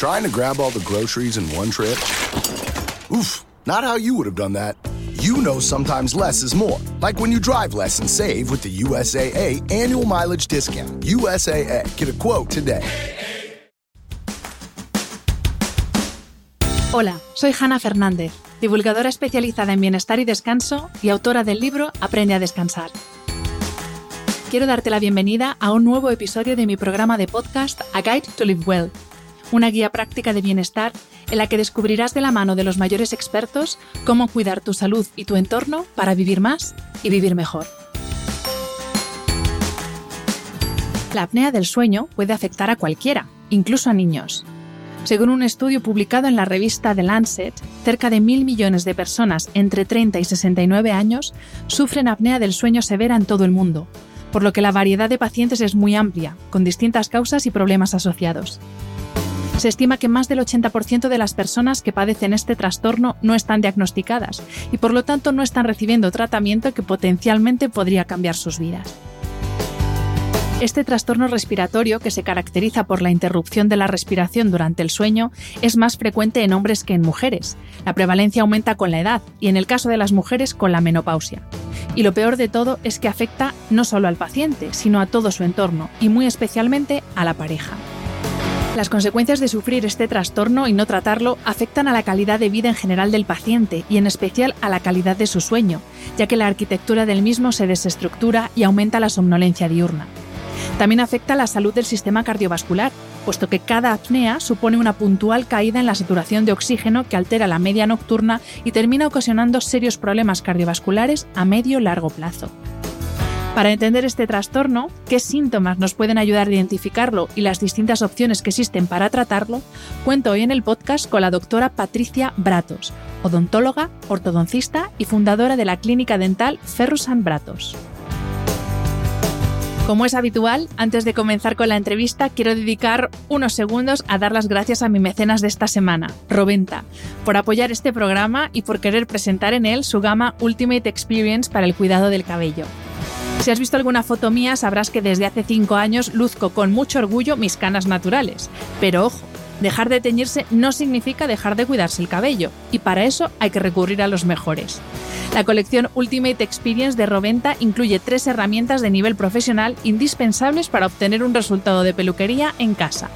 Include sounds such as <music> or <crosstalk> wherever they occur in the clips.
Trying to grab all the groceries in one trip? Oof, not how you would have done that. You know sometimes less is more. Like when you drive less and save with the USAA annual mileage discount. USAA, get a quote today. Hola, soy Hanna Fernández, divulgadora especializada en bienestar y descanso y autora del libro Aprende a descansar. Quiero darte la bienvenida a un nuevo episodio de mi programa de podcast A Guide to Live Well una guía práctica de bienestar en la que descubrirás de la mano de los mayores expertos cómo cuidar tu salud y tu entorno para vivir más y vivir mejor. La apnea del sueño puede afectar a cualquiera, incluso a niños. Según un estudio publicado en la revista The Lancet, cerca de mil millones de personas entre 30 y 69 años sufren apnea del sueño severa en todo el mundo, por lo que la variedad de pacientes es muy amplia, con distintas causas y problemas asociados. Se estima que más del 80% de las personas que padecen este trastorno no están diagnosticadas y por lo tanto no están recibiendo tratamiento que potencialmente podría cambiar sus vidas. Este trastorno respiratorio, que se caracteriza por la interrupción de la respiración durante el sueño, es más frecuente en hombres que en mujeres. La prevalencia aumenta con la edad y en el caso de las mujeres con la menopausia. Y lo peor de todo es que afecta no solo al paciente, sino a todo su entorno y muy especialmente a la pareja. Las consecuencias de sufrir este trastorno y no tratarlo afectan a la calidad de vida en general del paciente y en especial a la calidad de su sueño, ya que la arquitectura del mismo se desestructura y aumenta la somnolencia diurna. También afecta a la salud del sistema cardiovascular, puesto que cada apnea supone una puntual caída en la saturación de oxígeno que altera la media nocturna y termina ocasionando serios problemas cardiovasculares a medio largo plazo. Para entender este trastorno, qué síntomas nos pueden ayudar a identificarlo y las distintas opciones que existen para tratarlo, cuento hoy en el podcast con la doctora Patricia Bratos, odontóloga, ortodoncista y fundadora de la clínica dental Ferrusan Bratos. Como es habitual, antes de comenzar con la entrevista, quiero dedicar unos segundos a dar las gracias a mi mecenas de esta semana, Roventa, por apoyar este programa y por querer presentar en él su gama Ultimate Experience para el cuidado del cabello. Si has visto alguna foto mía, sabrás que desde hace 5 años luzco con mucho orgullo mis canas naturales. Pero ojo, dejar de teñirse no significa dejar de cuidarse el cabello, y para eso hay que recurrir a los mejores. La colección Ultimate Experience de Roventa incluye tres herramientas de nivel profesional indispensables para obtener un resultado de peluquería en casa.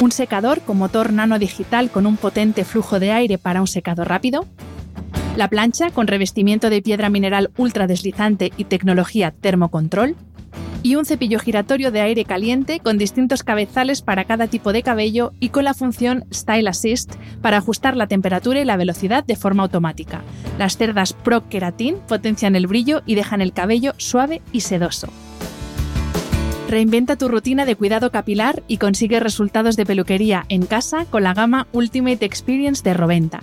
Un secador con motor nano digital con un potente flujo de aire para un secado rápido, la plancha con revestimiento de piedra mineral ultra deslizante y tecnología termocontrol, y un cepillo giratorio de aire caliente con distintos cabezales para cada tipo de cabello y con la función Style Assist para ajustar la temperatura y la velocidad de forma automática. Las cerdas Pro Keratin potencian el brillo y dejan el cabello suave y sedoso. Reinventa tu rutina de cuidado capilar y consigue resultados de peluquería en casa con la gama Ultimate Experience de Roventa.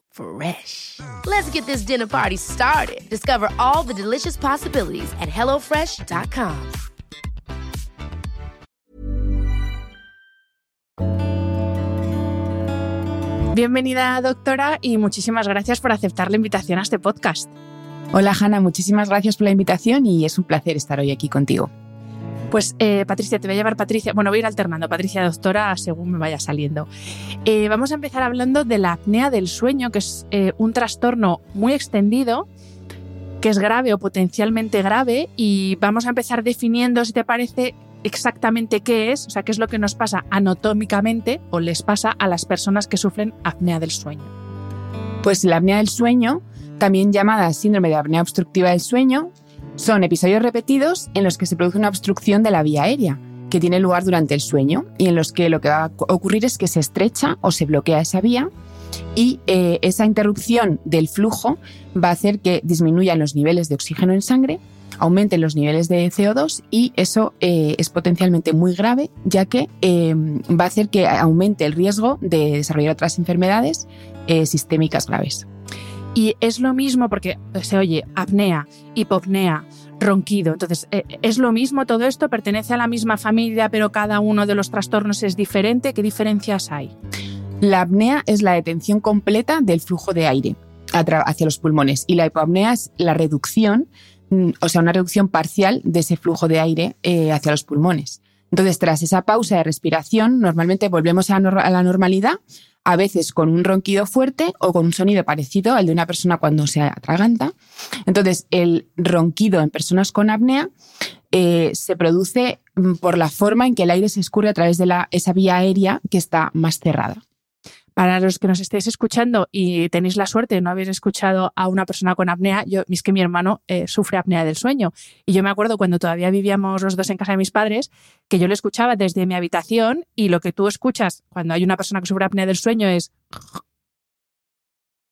Fresh. Let's get this dinner party started. Discover all the delicious possibilities at HelloFresh.com. Bienvenida, doctora, y muchísimas gracias por aceptar la invitación a este podcast. Hola, Hanna, muchísimas gracias por la invitación y es un placer estar hoy aquí contigo. Pues eh, Patricia, te voy a llevar Patricia, bueno, voy a ir alternando, Patricia doctora, según me vaya saliendo. Eh, vamos a empezar hablando de la apnea del sueño, que es eh, un trastorno muy extendido, que es grave o potencialmente grave, y vamos a empezar definiendo, si te parece, exactamente qué es, o sea, qué es lo que nos pasa anatómicamente o les pasa a las personas que sufren apnea del sueño. Pues la apnea del sueño, también llamada síndrome de apnea obstructiva del sueño, son episodios repetidos en los que se produce una obstrucción de la vía aérea que tiene lugar durante el sueño y en los que lo que va a ocurrir es que se estrecha o se bloquea esa vía y eh, esa interrupción del flujo va a hacer que disminuyan los niveles de oxígeno en sangre, aumenten los niveles de CO2 y eso eh, es potencialmente muy grave ya que eh, va a hacer que aumente el riesgo de desarrollar otras enfermedades sistémicas graves. Y es lo mismo porque se oye apnea, hipopnea, ronquido. Entonces, ¿es lo mismo todo esto? ¿Pertenece a la misma familia pero cada uno de los trastornos es diferente? ¿Qué diferencias hay? La apnea es la detención completa del flujo de aire hacia los pulmones y la hipopnea es la reducción, mm, o sea, una reducción parcial de ese flujo de aire eh, hacia los pulmones. Entonces, tras esa pausa de respiración, normalmente volvemos a, la normalidad, a veces con un ronquido fuerte o con un sonido parecido al de una persona cuando se atraganta. Entonces, el ronquido en personas con apnea eh, se produce mm, por la forma en que el aire se escurre a través de la, esa vía aérea que está más cerrada. Para los que nos estéis escuchando y tenéis la suerte de no haber escuchado a una persona con apnea, yo, es que mi hermano eh, sufre apnea del sueño. Y yo me acuerdo cuando todavía vivíamos los dos en casa de mis padres, que yo le escuchaba desde mi habitación y lo que tú escuchas cuando hay una persona que sufre apnea del sueño es...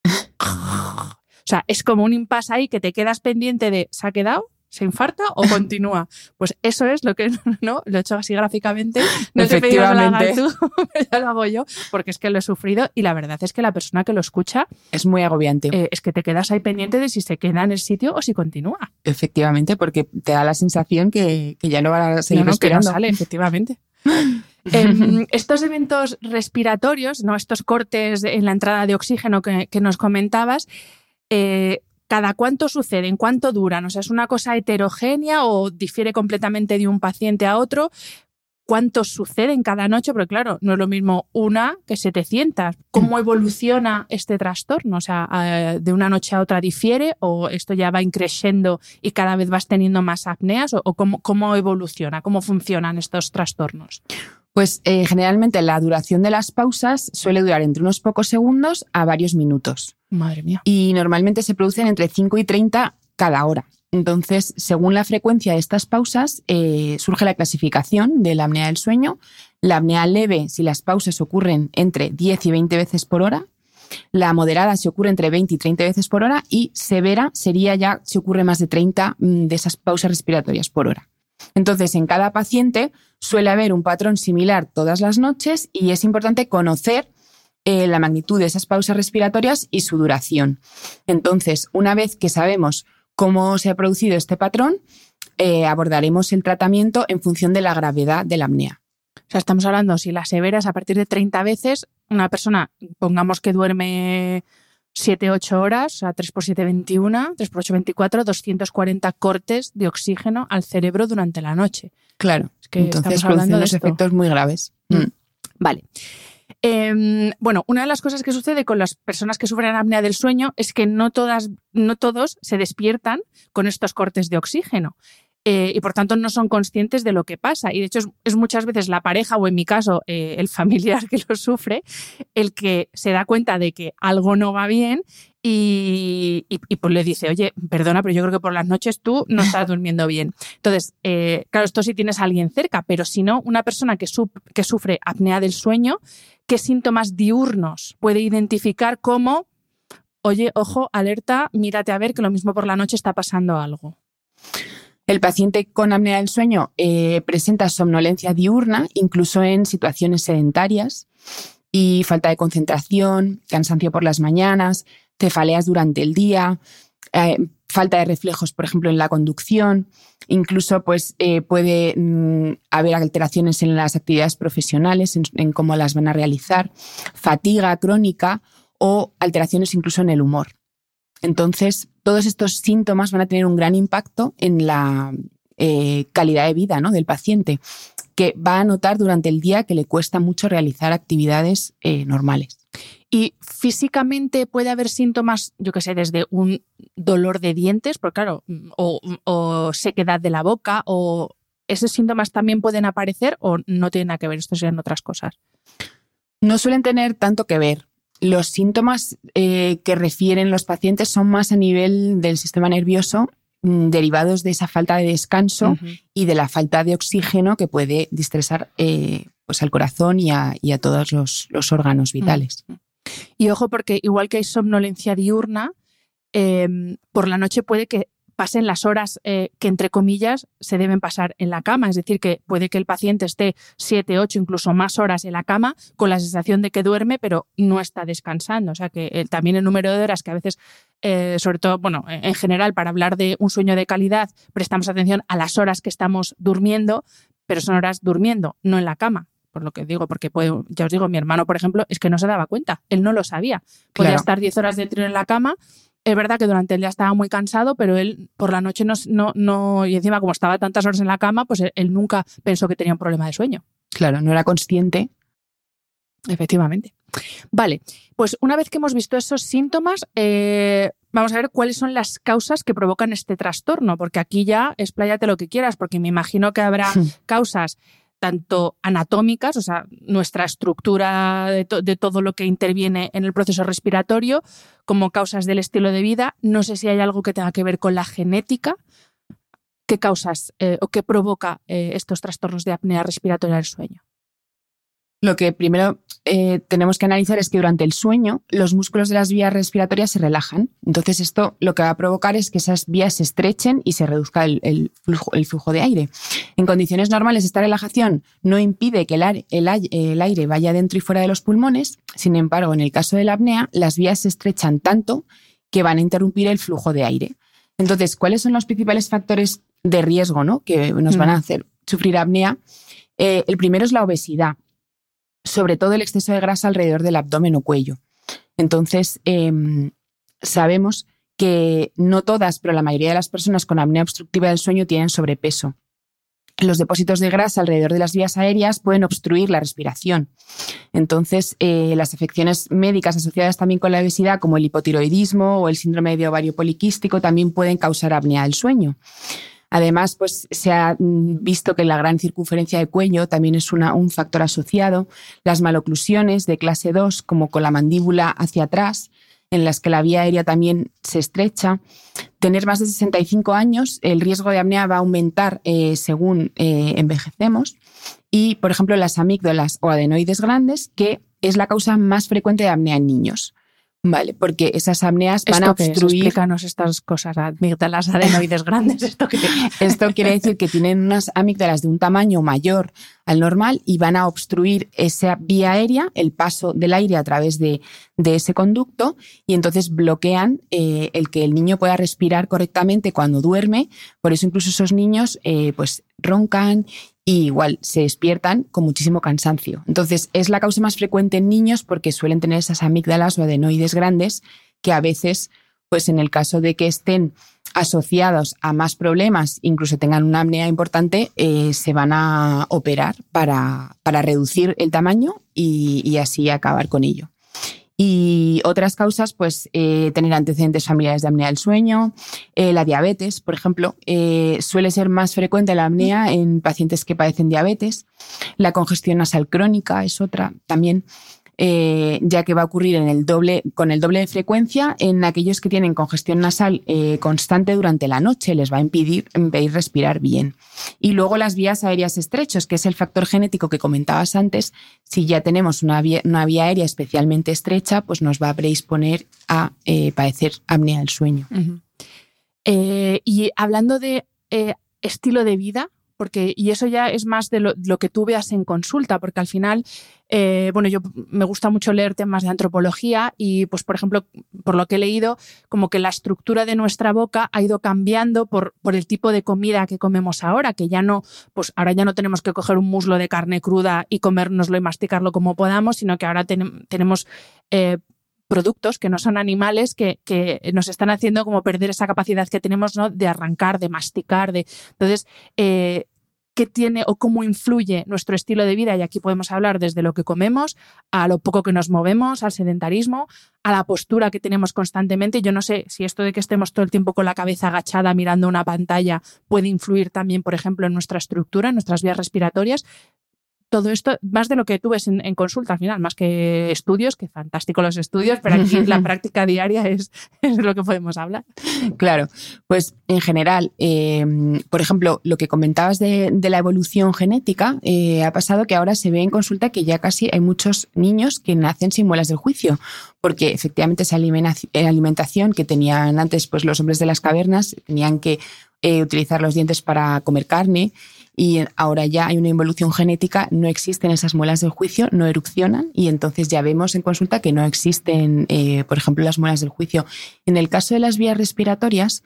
<laughs> O sea, es como un impasse ahí que te quedas pendiente de, ¿se ha quedado? ¿Se infarta o <laughs> continúa? Pues eso es lo que <laughs> no lo he hecho así gráficamente. No te he pedido que lo hagas tú, <laughs> ya lo hago yo, porque es que lo he sufrido y la verdad es que la persona que lo escucha es muy agobiante. Eh, es que te quedas ahí pendiente de si se queda en el sitio o si continúa. Efectivamente, porque te da la sensación que, ya no va a seguir no, Que no sale, efectivamente. Em, estos eventos respiratorios, ¿no? estos cortes en la entrada de oxígeno que, que nos comentabas, eh, ¿Cada cuánto suceden? ¿Cuánto duran? O sea, ¿es una cosa heterogénea o difiere completamente de un paciente a otro? ¿Cuántos suceden cada noche? Porque claro, no es lo mismo una que 700. ¿Cómo evoluciona este trastorno? O sea, eh, ¿de una noche a otra difiere o esto ya va increciendo y cada vez vas teniendo más apneas? ¿O, cómo, cómo evoluciona? ¿Cómo funcionan estos trastornos? Pues eh, generalmente la duración de las pausas suele durar entre unos pocos segundos a varios minutos. Madre mía. Y normalmente se producen entre 5 y 30 cada hora. Entonces, según la frecuencia de estas pausas, eh, surge la clasificación de la apnea del sueño. La apnea leve, si las pausas ocurren entre 10 y 20 veces por hora. La moderada si ocurre entre 20 y 30 veces por hora. Y severa sería ya si ocurre más de 30 mm, de esas pausas respiratorias por hora. Entonces, en cada paciente suele haber un patrón similar todas las noches y es importante conocer eh, la magnitud de esas pausas respiratorias y su duración. Entonces, una vez que sabemos cómo se ha producido este patrón, eh, abordaremos el tratamiento en función de la gravedad de la apnea. O sea, estamos hablando, si la severa es a partir de 30 veces, una persona, pongamos que duerme 7, 8 horas, o sea, 3 por 7, 21, 3 por 8, 24, 240 cortes de oxígeno al cerebro durante la noche. Claro, es que entonces estamos hablando de efectos muy graves. Mm. Mm. Vale. Em, bueno, una de las cosas que sucede con las personas que sufren apnea del sueño es que no, todas, no todos se despiertan con estos cortes de oxígeno. Eh, y por tanto no son conscientes de lo que pasa. Y de hecho es, muchas veces la pareja o en mi caso eh, el familiar que lo sufre el que se da cuenta de que algo no va bien y, pues le dice, oye, perdona, pero yo creo que por las noches tú no estás durmiendo bien. Entonces, eh, claro, esto sí tienes a alguien cerca, pero si no, una persona que, que sufre apnea del sueño, ¿qué síntomas diurnos puede identificar como, oye, ojo, alerta, mírate a ver que lo mismo por la noche está pasando algo? El paciente con apnea del sueño eh, presenta somnolencia diurna, incluso en situaciones sedentarias, y falta de concentración, cansancio por las mañanas, cefaleas durante el día, eh, falta de reflejos, por ejemplo, en la conducción. Incluso pues, eh, puede mm, haber alteraciones en las actividades profesionales, en cómo las van a realizar, fatiga crónica o alteraciones incluso en el humor. Entonces, todos estos síntomas van a tener un gran impacto en la eh, calidad de vida del paciente, que va a notar durante el día que le cuesta mucho realizar actividades eh, normales. Y físicamente puede haber síntomas, yo que sé, desde un dolor de dientes, porque claro, o, sequedad de la boca, o ¿esos síntomas también pueden aparecer o no tienen nada que ver? Esto serían otras cosas. No suelen tener tanto que ver. Los síntomas eh, que refieren los pacientes son más a nivel del sistema nervioso mm, derivados de esa falta de descanso y de la falta de oxígeno que puede distresar eh, pues al corazón y a, todos los, órganos vitales. Y ojo, porque igual que hay somnolencia diurna, em, por la noche puede que pasen las horas eh, que, entre comillas, se deben pasar en la cama. Es decir, que puede que el paciente esté siete, ocho, incluso más horas en la cama con la sensación de que duerme, pero no está descansando. O sea, que eh, también el número de horas que a veces, eh, sobre todo, bueno, en general, para hablar de un sueño de calidad, prestamos atención a las horas que estamos durmiendo, pero son horas durmiendo, no en la cama por lo que digo, porque ya os digo, mi hermano, por ejemplo, es que no se daba cuenta, él no lo sabía. Podía estar 10 horas de tiro en la cama es verdad que durante el día estaba muy cansado, pero él por la noche no, no, no, y encima como estaba tantas horas en la cama, pues él, nunca pensó que tenía un problema de sueño. Claro, no era consciente. Efectivamente. Vale, pues una vez que hemos visto esos síntomas, eh, vamos a ver cuáles son las causas que provocan este trastorno, porque aquí ya expláyate lo que quieras, porque me imagino que habrá causas tanto anatómicas, o sea, nuestra estructura de, todo lo que interviene en el proceso respiratorio, como causas del estilo de vida. No sé si hay algo que tenga que ver con la genética. ¿Qué causas eh, o qué provoca eh, estos trastornos de apnea respiratoria del sueño? Lo que primero eh, tenemos que analizar es que durante el sueño los músculos de las vías respiratorias se relajan. Entonces esto lo que va a provocar es que esas vías se estrechen y se reduzca el, flujo, de aire. En condiciones normales esta relajación no impide que el, aire vaya dentro y fuera de los pulmones. Sin embargo, en el caso de la apnea, las vías se estrechan tanto que van a interrumpir el flujo de aire. Entonces, ¿cuáles son los principales factores de riesgo ¿no? que nos van a hacer sufrir apnea? Eh, el primero es la obesidad sobre todo el exceso de grasa alrededor del abdomen o cuello. Entonces, em, sabemos que no todas, pero la mayoría de las personas con apnea obstructiva del sueño tienen sobrepeso. Los depósitos de grasa alrededor de las vías aéreas pueden obstruir la respiración. Entonces, eh, las afecciones médicas asociadas también con la obesidad, como el hipotiroidismo o el síndrome de ovario poliquístico, también pueden causar apnea del sueño. Además, pues se ha mm, visto que la gran circunferencia de cuello también es un factor asociado. Las maloclusiones de clase 2, como con la mandíbula hacia atrás, en las que la vía aérea también se estrecha. Tener más de 65 años, el riesgo de apnea va a aumentar eh, según eh, envejecemos. Y, por ejemplo, las amígdalas o adenoides grandes, que es la causa más frecuente de apnea en niños. Vale, porque esas apneas van a obstruir. Explícanos estas cosas, amígdalas <laughs> adenoides grandes. ¿esto, <laughs> esto quiere decir que tienen unas amígdalas de un tamaño mayor al normal y van a obstruir esa vía aérea, el paso del aire a través de, ese conducto, y entonces bloquean eh, el que el niño pueda respirar correctamente cuando duerme. Por eso, incluso esos niños eh, pues roncan y igual se despiertan con muchísimo cansancio. Entonces, es la causa más frecuente en niños porque suelen tener esas amígdalas o adenoides grandes que a veces, pues en el caso de que estén asociados a más problemas, incluso tengan una apnea importante, eh, se van a operar para, para reducir el tamaño y así acabar con ello. Y otras causas, pues eh, tener antecedentes familiares de apnea del sueño, eh, la diabetes, por ejemplo, eh, suele ser más frecuente la apnea en pacientes que padecen diabetes. La congestión nasal crónica es otra también. Eh, ya que va a ocurrir en el doble, con el doble de frecuencia en aquellos que tienen congestión nasal eh, constante durante la noche, les va a impedir, impedir, respirar bien. Y luego las vías aéreas estrechos, que es el factor genético que comentabas antes, si ya tenemos una vía, una vía aérea especialmente estrecha, pues nos va a predisponer a eh, padecer apnea del sueño. y hablando de estilo de vida, porque, y eso ya es más de lo, que tú veas en consulta, porque al final, eh, bueno, yo me gusta mucho leer temas de antropología y, pues, por ejemplo, por lo que he leído, como que la estructura de nuestra boca ha ido cambiando por, por el tipo de comida que comemos ahora, que ya no, pues ahora ya no tenemos que coger un muslo de carne cruda y comérnoslo y masticarlo como podamos, sino que ahora tenemos eh, productos que no son animales que, nos están haciendo como perder esa capacidad que tenemos ¿no? de arrancar, de masticar. De... Entonces, eh, qué tiene o cómo influye nuestro estilo de vida, y aquí podemos hablar desde lo que comemos, a lo poco que nos movemos, al sedentarismo, a la postura que tenemos constantemente. Yo no sé si esto de que estemos todo el tiempo con la cabeza agachada mirando una pantalla puede influir también, por ejemplo, en nuestra estructura, en nuestras vías respiratorias, todo esto, más de lo que tú ves en, consulta al final, más que estudios, que fantástico los estudios, pero aquí la <laughs> práctica diaria es, <laughs> es, lo que podemos hablar. Claro, pues en general, eh, por ejemplo, lo que comentabas de, la evolución genética, eh, ha pasado que ahora se ve en consulta que ya casi hay muchos niños que nacen sin muelas del juicio, porque efectivamente esa alimentación que tenían antes pues, los hombres de las cavernas, tenían que eh, utilizar los dientes para comer carne y ahora ya hay una involución genética, no existen esas muelas del juicio, no erupcionan y entonces ya vemos en consulta que no existen, eh, por ejemplo, las muelas del juicio. En el caso de las vías respiratorias,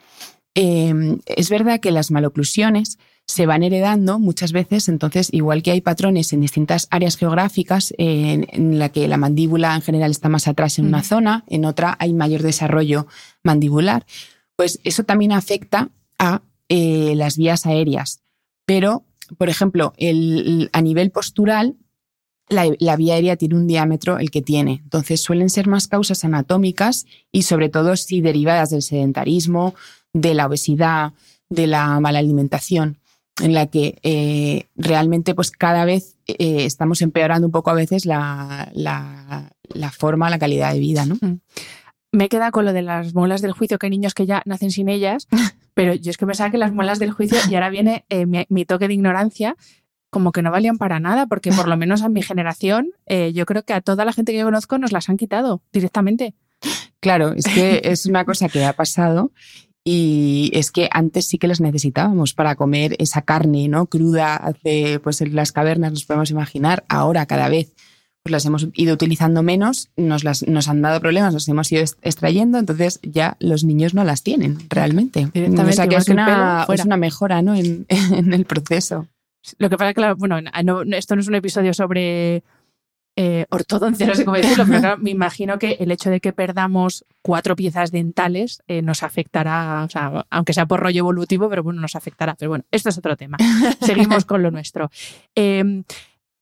em, es verdad que las maloclusiones se van heredando muchas veces, entonces igual que hay patrones en distintas áreas geográficas en, la que la mandíbula en general está más atrás en una zona, en otra hay mayor desarrollo mandibular, pues eso también afecta a eh, las vías aéreas. Pero, por ejemplo, el, a nivel postural, la, vía aérea tiene un diámetro el que tiene. Entonces suelen ser más causas anatómicas y sobre todo si derivadas del sedentarismo, de la obesidad, de la mala alimentación, en la que eh, realmente pues cada vez eh, estamos empeorando un poco a veces la, la, forma, la calidad de vida. ¿no? Mm. Me queda con lo de las muelas del juicio, que hay niños que ya nacen sin ellas, <laughs> pero yo es que me que las muelas del juicio y ahora viene eh, mi, toque de ignorancia, como que no valían para nada, porque por lo menos a mi generación, eh, yo creo que a toda la gente que yo conozco nos las han quitado directamente. Claro, es que es una cosa que ha pasado y es que antes sí que las necesitábamos para comer esa carne no cruda hace pues en las cavernas nos podemos imaginar ahora cada vez pues las hemos ido utilizando menos, nos, las, nos han dado problemas, nos hemos ido extrayendo, entonces ya los niños no las tienen realmente. O sea que es una, es una, mejora ¿no? <laughs> en, el proceso. Lo que pasa es que, bueno, esto no es un episodio sobre eh, ortodoncia, no sé cómo decirlo, pero me imagino que el hecho de que perdamos cuatro piezas dentales eh, nos afectará, o sea, aunque sea por rollo evolutivo, pero bueno, nos afectará. Pero bueno, esto es otro tema. <laughs> Seguimos con lo nuestro. Eh,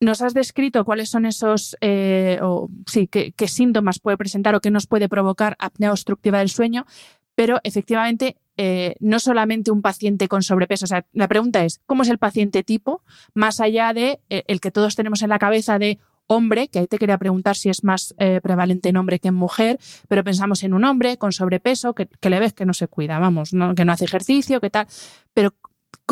nos has descrito cuáles son esos, eh, o sí, qué, síntomas puede presentar o qué nos puede provocar apnea obstructiva del sueño, pero efectivamente eh, no solamente un paciente con sobrepeso. O sea, la pregunta es, ¿cómo es el paciente tipo? Más allá de eh, el que todos tenemos en la cabeza de hombre, que ahí te quería preguntar si es más prevalente en hombre que en mujer, pero pensamos en un hombre con sobrepeso, que, que le ves que no se cuida, vamos, que no hace ejercicio, que tal. Pero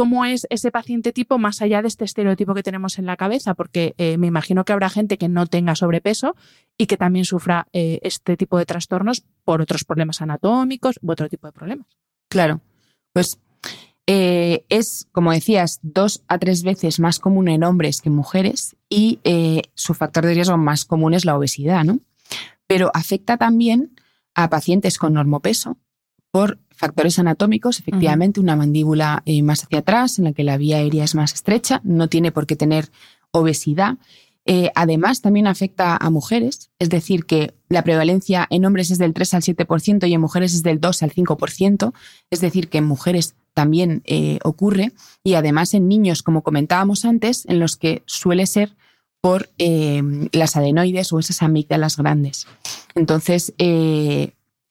cómo es ese paciente tipo más allá de este estereotipo que tenemos en la cabeza, porque eh, me imagino que habrá gente que no tenga sobrepeso y que también sufra eh, este tipo de trastornos por otros problemas anatómicos u otro tipo de problemas. Claro, pues eh, es, como decías, dos a tres veces más común en hombres que en mujeres y su factor de riesgo más común es la obesidad, ¿no? Pero afecta también a pacientes con normopeso por factores anatómicos, efectivamente, una mandíbula eh, más hacia atrás, en la que la vía aérea es más estrecha, no tiene por qué tener obesidad. Eh, además, también afecta a mujeres, es decir, que la prevalencia en hombres es del 3 al 7% y en mujeres es del 2 al 5%, es decir, que en mujeres también eh, ocurre, y además en niños, como comentábamos antes, en los que suele ser por las adenoides o esas amígdalas grandes. Entonces,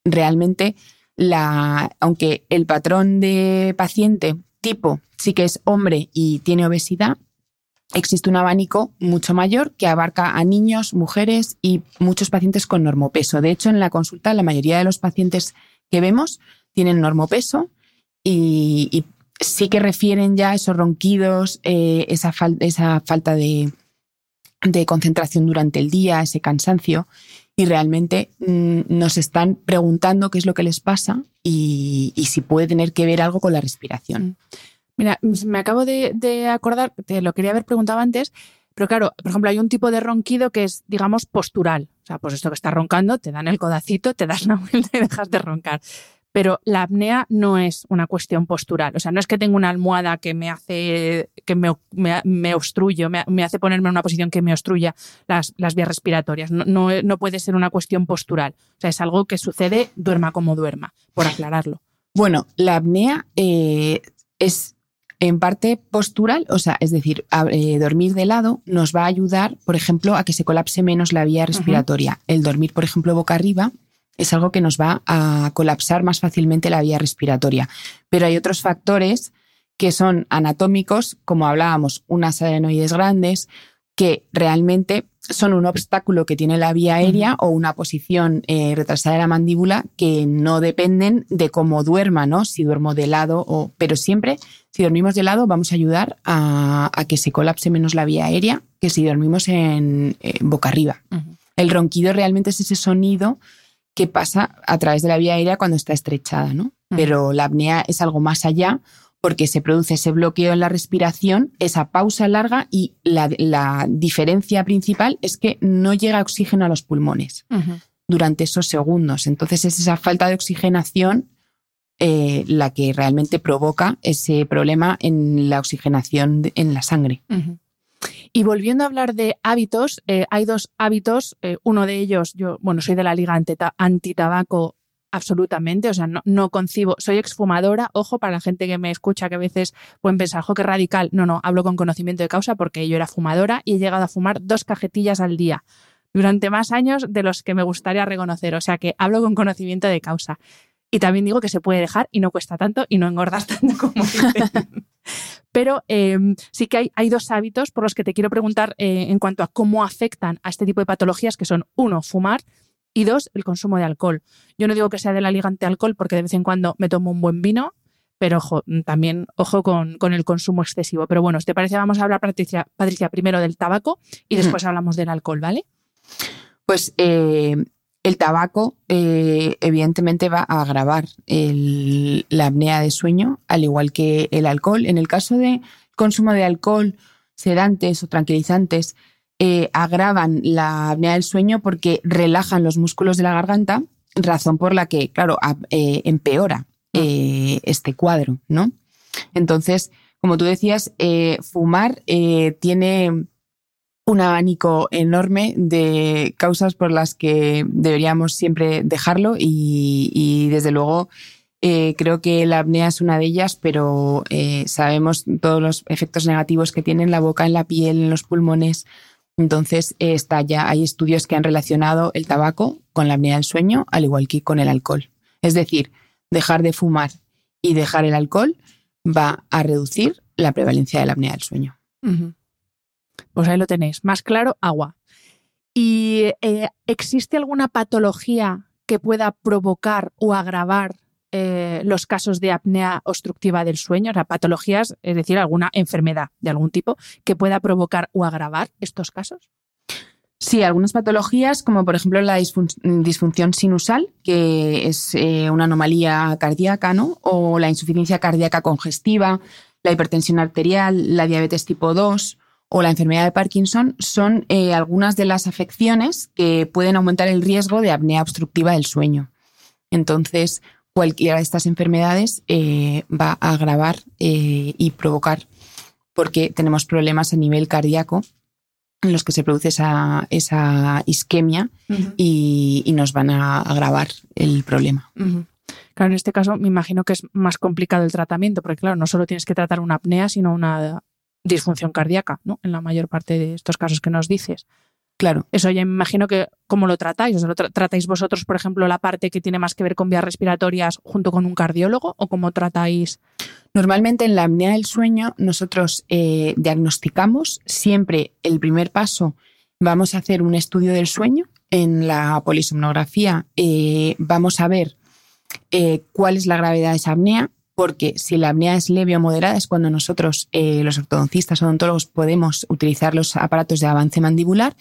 realmente la, aunque el patrón de paciente tipo sí que es hombre y tiene obesidad, existe un abanico mucho mayor que abarca a niños, mujeres y muchos pacientes con normopeso. De hecho, en la consulta la mayoría de los pacientes que vemos tienen normopeso y, y sí que refieren ya esos ronquidos, eh, esa, esa, falta de, de concentración durante el día, ese cansancio y realmente mm, nos están preguntando qué es lo que les pasa y, si puede tener que ver algo con la respiración. Mira, me acabo de, acordar, te lo quería haber preguntado antes, pero claro, por ejemplo, hay un tipo de ronquido que es, digamos, postural. O sea, pues esto que estás roncando, te dan el codacito, te das la vuelta y dejas de roncar pero la apnea no es una cuestión postural. O sea, no es que tenga una almohada que me hace, que me, me, obstruye, me, hace ponerme en una posición que me obstruya las, vías respiratorias. No, no, puede ser una cuestión postural. O sea, es algo que sucede duerma como duerma, por aclararlo. Bueno, la apnea eh, es En parte postural, o sea, es decir, eh, dormir de lado nos va a ayudar, por ejemplo, a que se colapse menos la vía respiratoria. El dormir, por ejemplo, boca arriba es algo que nos va a colapsar más fácilmente la vía respiratoria. Pero hay otros factores que son anatómicos, como hablábamos, unas adenoides grandes, que realmente son un obstáculo que tiene la vía aérea o una posición eh, retrasada de la mandíbula que no dependen de cómo duerma, ¿no? Si duermo de lado o. Pero siempre, si dormimos de lado, vamos a ayudar a, que se colapse menos la vía aérea que si dormimos en, boca arriba. El ronquido realmente es ese sonido que pasa a través de la vía aérea cuando está estrechada, ¿no? Pero la apnea es algo más allá porque se produce ese bloqueo en la respiración, esa pausa larga y la, diferencia principal es que no llega oxígeno a los pulmones durante esos segundos. Entonces es esa falta de oxigenación eh, la que realmente provoca ese problema en la oxigenación en la sangre. Y volviendo a hablar de hábitos, eh, hay dos hábitos. Eh, uno de ellos, yo, bueno, soy de la Liga Antitabaco absolutamente, o sea, no, concibo, soy exfumadora, ojo para la gente que me escucha que a veces pueden pensar, jo, qué radical, no, no, hablo con conocimiento de causa porque yo era fumadora y he llegado a fumar dos cajetillas al día durante más años de los que me gustaría reconocer, o sea que hablo con conocimiento de causa. Y también digo que se puede dejar y no cuesta tanto y no engordas <laughs> tanto como dicen. Pero em, sí que hay, hay, dos hábitos por los que te quiero preguntar eh, en cuanto a cómo afectan a este tipo de patologías, que son, uno, fumar y dos, el consumo de alcohol. Yo no digo que sea de la liga anti-alcohol porque de vez en cuando me tomo un buen vino, pero ojo, también ojo con, el consumo excesivo. Pero bueno, si te parece, vamos a hablar, Patricia, Patricia primero del tabaco y después hablamos del alcohol, ¿vale? Pues eh, el tabaco eh, evidentemente va a agravar la apnea de sueño, al igual que el alcohol. En el caso de consumo de alcohol, sedantes o tranquilizantes, eh, agravan la apnea del sueño porque relajan los músculos de la garganta, razón por la que, claro, eh, empeora eh, este cuadro, ¿no? Entonces, como tú decías, fumar tiene un abanico enorme de causas por las que deberíamos siempre dejarlo y, desde luego creo que la apnea es una de ellas, pero sabemos todos los efectos negativos que tiene en la boca, en la piel, en los pulmones, entonces, está ya, hay estudios que han relacionado el tabaco con la apnea del sueño, al igual que con el alcohol. Es decir, dejar de fumar y dejar el alcohol va a reducir la prevalencia de la apnea del sueño. Pues ahí lo tenéis. Más claro, agua. ¿Y eh, existe alguna patología que pueda provocar o agravar eh, los casos de apnea obstructiva del sueño, o sea, patologías, es decir, alguna enfermedad de algún tipo que pueda provocar o agravar estos casos? Sí, algunas patologías, como por ejemplo la disfunción sinusal, que es eh, una anomalía cardíaca, ¿no? O la insuficiencia cardíaca congestiva, la hipertensión arterial, la diabetes tipo 2 o la enfermedad de Parkinson, son eh, algunas de las afecciones que pueden aumentar el riesgo de apnea obstructiva del sueño. Entonces, cualquiera de estas enfermedades eh, va a agravar eh, y provocar, porque tenemos problemas a nivel cardíaco en los que se produce esa, isquemia y, nos van a agravar el problema. Claro, en este caso me imagino que es más complicado el tratamiento, porque claro, no solo tienes que tratar una apnea, sino una disfunción cardíaca, ¿no? En la mayor parte de estos casos que nos dices. Claro. Eso ya me imagino que cómo lo tratáis. O sea, ¿lo tratáis vosotros, por ejemplo, la parte que tiene más que ver con vías respiratorias junto con un cardiólogo? ¿O cómo tratáis? Normalmente en la apnea del sueño nosotros eh, diagnosticamos siempre el primer paso. Vamos a hacer un estudio del sueño. En la polisomnografía eh, vamos a ver eh, cuál es la gravedad de esa apnea, porque si la apnea es leve o moderada es cuando nosotros, los ortodoncistas odontólogos, podemos utilizar los aparatos de avance mandibular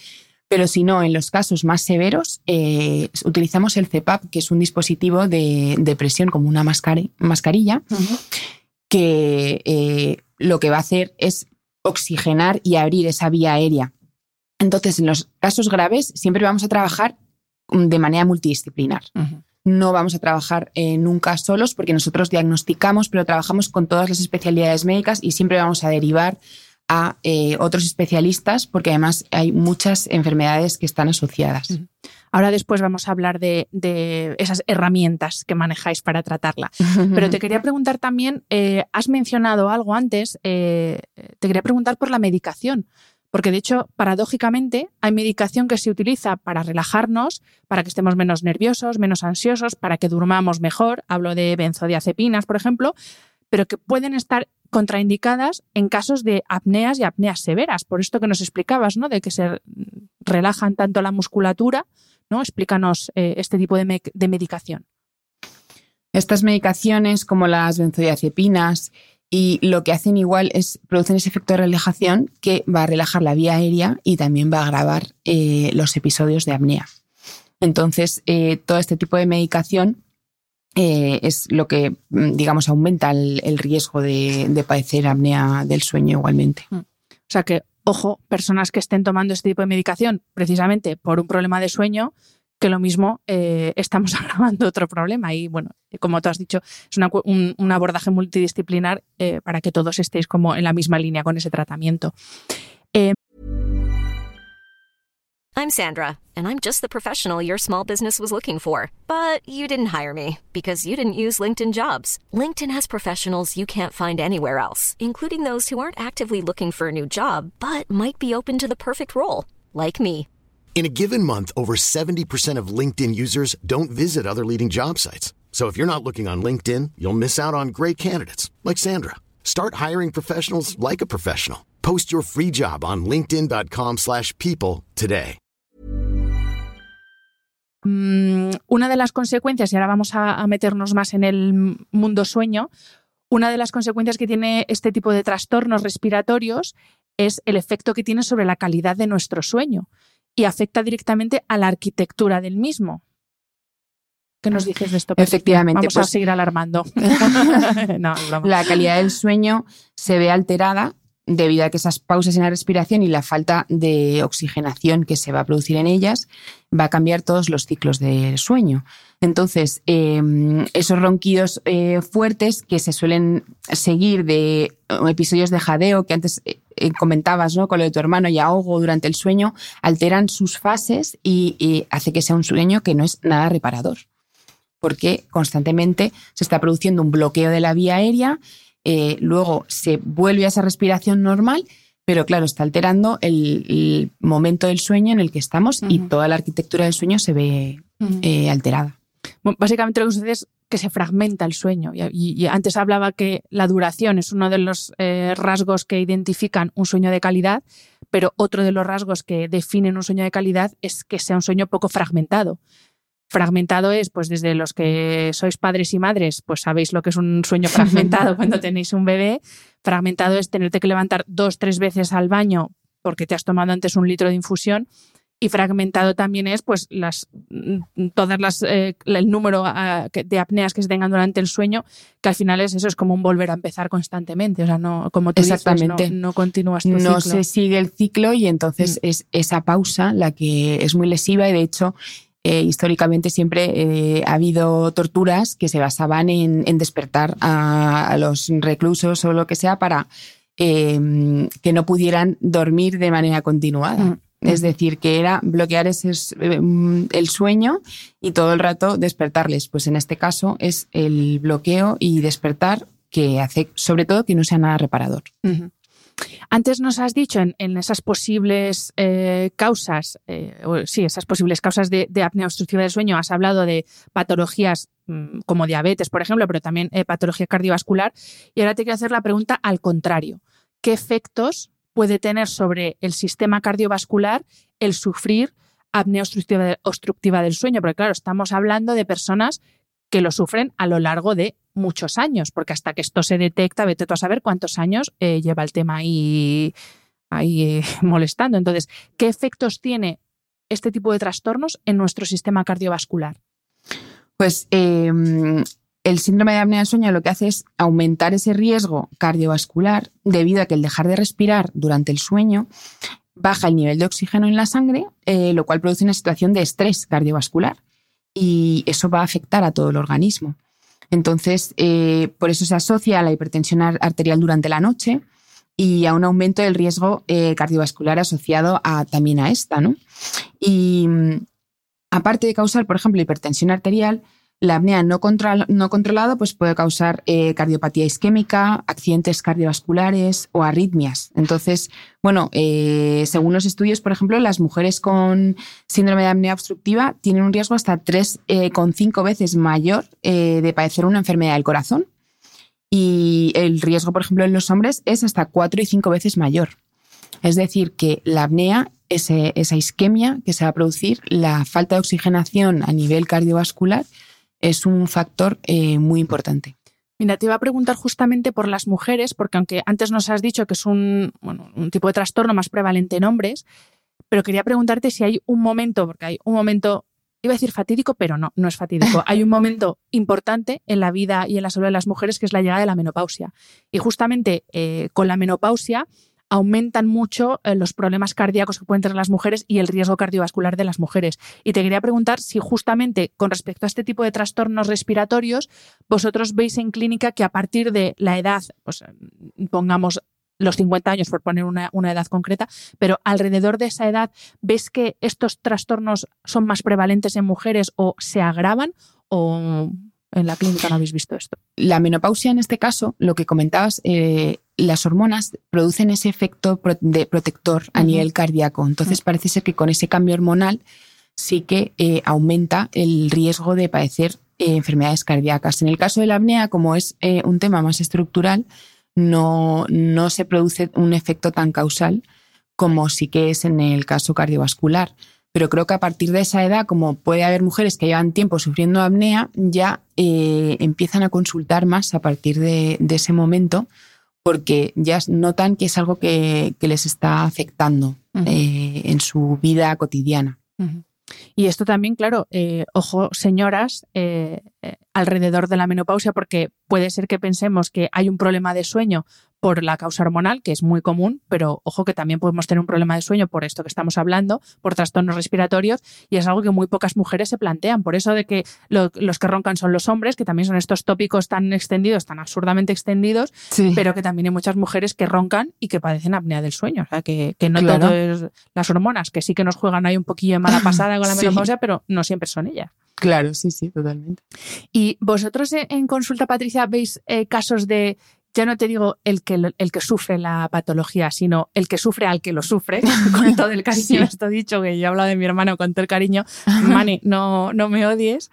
pero si no, en los casos más severos, eh, utilizamos el CPAP, que es un dispositivo de, presión como una mascarilla, que eh, lo que va a hacer es oxigenar y abrir esa vía aérea. Entonces, en los casos graves, siempre vamos a trabajar de manera multidisciplinar. No vamos a trabajar eh, nunca solos porque nosotros diagnosticamos, pero trabajamos con todas las especialidades médicas y siempre vamos a derivar a eh, otros especialistas porque además hay muchas enfermedades que están asociadas. Ahora después vamos a hablar de, esas herramientas que manejáis para tratarla. <laughs> Pero te quería preguntar también, eh, has mencionado algo antes, te quería preguntar por la medicación. Porque de hecho, paradójicamente, hay medicación que se utiliza para relajarnos, para que estemos menos nerviosos, menos ansiosos, para que durmamos mejor. Hablo de benzodiazepinas, por ejemplo, pero que pueden estar contraindicadas en casos de apneas y apneas severas. Por esto que nos explicabas, ¿no? De que se relajan tanto la musculatura, ¿no? Explícanos eh, este tipo de, de medicación. Estas medicaciones, como las benzodiazepinas y lo que hacen igual es producen ese efecto de relajación que va a relajar la vía aérea y también va a agravar eh, los episodios de apnea. Entonces, eh, todo este tipo de medicación eh, es lo que, mm, digamos, aumenta el, riesgo de, padecer apnea del sueño igualmente. Mm. O sea que, ojo, personas que estén tomando este tipo de medicación precisamente por un problema de sueño, que lo mismo eh, estamos <laughs> agravando otro problema. Y bueno, como tú has dicho, es un, abordaje multidisciplinar eh, para que todos estéis como en la misma línea con ese tratamiento. Eh, I'm Sandra, and I'm just the professional your small business was looking for. But you didn't hire me because you didn't use LinkedIn jobs. LinkedIn has professionals you can't find anywhere else, including those who aren't actively looking for a new job, but might be open to the perfect role, like me. In a given month, over 70% of LinkedIn users don't visit other leading job sites. So if you're not looking on LinkedIn, you'll miss out on great candidates like Sandra. Start hiring professionals like a professional. Post your free job on linkedin.com/people today. Mm, una de las consecuencias y ahora vamos a, a meternos más en el mundo sueño, una de las consecuencias que tiene este tipo de trastornos respiratorios es el efecto que tiene sobre la calidad de nuestro sueño y afecta directamente a la arquitectura del mismo. ¿Qué nos dices de esto? Efectivamente. Vamos a pues seguir alarmando. <laughs> <laughs> la calidad del sueño se ve alterada debido a que esas pausas en la respiración y la falta de oxigenación que se va a producir en ellas va a cambiar todos los ciclos de sueño. Entonces, em, esos ronquidos eh, fuertes que se suelen seguir de episodios de jadeo que antes eh, eh, comentabas ¿no? con lo de tu hermano y ahogo durante el sueño, alteran sus fases y, hace que sea un sueño que no es nada reparador. Porque constantemente se está produciendo un bloqueo de la vía aérea, eh, luego se vuelve a esa respiración normal, pero claro, está alterando el, momento del sueño en el que estamos y toda la arquitectura del sueño se ve eh, alterada. básicamente lo que sucede es que se fragmenta el sueño. Y, antes hablaba que la duración es uno de los eh, rasgos que identifican un sueño de calidad, pero otro de los rasgos que definen un sueño de calidad es que sea un sueño poco fragmentado. Fragmentado es, pues desde los que sois padres y madres, pues sabéis lo que es un sueño fragmentado <laughs> cuando tenéis un bebé. Fragmentado es tenerte que levantar dos, tres veces al baño porque te has tomado antes un litro de infusión y fragmentado también es pues las mm, todas las eh, el número ah, de apneas que se tengan durante el sueño que al final es eso es como un volver a empezar constantemente o sea no como tú Exactamente. Dices, no, continúas tu no se sigue el ciclo y entonces mm. es esa pausa la que es muy lesiva y de hecho eh, históricamente siempre eh, ha habido torturas que se basaban en, despertar a, los reclusos o lo que sea para que no pudieran dormir de manera continuada. Mm. Es decir, que era bloquear ese, eh, el sueño y todo el rato despertarles. Pues en este caso es el bloqueo y despertar que hace sobre todo que no sea nada reparador. Antes nos has dicho en, esas posibles eh, causas, eh, sí, esas posibles causas de, apnea obstructiva del sueño, has hablado de patologías mm, como diabetes, por ejemplo, pero también patología cardiovascular. Y ahora te quiero hacer la pregunta al contrario. ¿Qué efectos puede tener sobre el sistema cardiovascular el sufrir apnea obstructiva, del sueño, porque claro, estamos hablando de personas que lo sufren a lo largo de muchos años, porque hasta que esto se detecta, vete tú a saber cuántos años eh, lleva el tema ahí, ahí eh, <laughs> molestando. Entonces, ¿qué efectos tiene este tipo de trastornos en nuestro sistema cardiovascular? Pues em, el síndrome de apnea del sueño lo que hace es aumentar ese riesgo cardiovascular debido a que el dejar de respirar durante el sueño baja el nivel de oxígeno en la sangre, eh, lo cual produce una situación de estrés cardiovascular y eso va a afectar a todo el organismo. Entonces, eh, por eso se asocia a la hipertensión arterial durante la noche y a un aumento del riesgo eh, cardiovascular asociado a, también a esta. ¿no? Y Aparte de causar, por ejemplo, hipertensión arterial, la apnea no, no controlada pues puede causar eh, cardiopatía isquémica, accidentes cardiovasculares o arritmias. Entonces, bueno, eh, según los estudios, por ejemplo, las mujeres con síndrome de apnea obstructiva tienen un riesgo hasta 3,5 veces mayor de padecer una enfermedad del corazón. Y el riesgo, por ejemplo, en los hombres es hasta 4 y 5 veces mayor. Es decir, que la apnea, esa isquemia que se va a producir, la falta de oxigenación a nivel cardiovascular, es un factor eh, muy importante. Mira, te iba a preguntar justamente por las mujeres, porque aunque antes nos has dicho que es un, un tipo de trastorno más prevalente en hombres, pero quería preguntarte si hay un momento, porque hay un momento, iba a decir fatídico, pero no, no es fatídico. <laughs> Hay un momento importante en la vida y en la salud de las mujeres que es la llegada de la menopausia. Y justamente eh, con la menopausia aumentan mucho eh, los problemas cardíacos que pueden tener las mujeres y el riesgo cardiovascular de las mujeres. Y te quería preguntar si justamente con respecto a este tipo de trastornos respiratorios, vosotros veis en clínica que a partir de la edad, pues pongamos los 50 años, por poner una, edad concreta, pero alrededor de esa edad, ¿ves que estos trastornos son más prevalentes en mujeres o se agravan o en la clínica no habéis visto esto? La menopausia en este caso, lo que comentabas, eh, las hormonas producen ese efecto de protector a nivel cardíaco. Entonces parece ser que con ese cambio hormonal sí que eh, aumenta el riesgo de padecer eh, enfermedades cardíacas. En el caso de la apnea, como es un tema más estructural, no, no se produce un efecto tan causal como sí que es en el caso cardiovascular pero creo que a partir de esa edad, como puede haber mujeres que llevan tiempo sufriendo apnea, ya eh, empiezan a consultar más a partir de, ese momento porque ya notan que es algo que, les está afectando eh, en su vida cotidiana. Y esto también, claro, eh, ojo, señoras, alrededor de la menopausia, porque puede ser que pensemos que hay un problema de sueño por la causa hormonal, que es muy común, pero ojo que también podemos tener un problema de sueño por esto que estamos hablando, por trastornos respiratorios, y es algo que muy pocas mujeres se plantean. Por eso de que los que roncan son los hombres, que también son estos tópicos tan extendidos, tan absurdamente extendidos, pero que también hay muchas mujeres que roncan y que padecen apnea del sueño. O sea, que, no todo es las hormonas, que sí que nos juegan ahí un poquillo de mala pasada con la <laughs> menopausia, pero no siempre son ellas. Claro, sí, sí, totalmente. ¿Y vosotros en, consulta, Patricia, veis eh, casos de ya no te digo el que, el que sufre la patología, sino el que sufre al que lo sufre, <laughs> con todo el cariño, esto dicho, que yo he hablado de mi hermano con todo el cariño, <laughs> Mani, no, no me odies.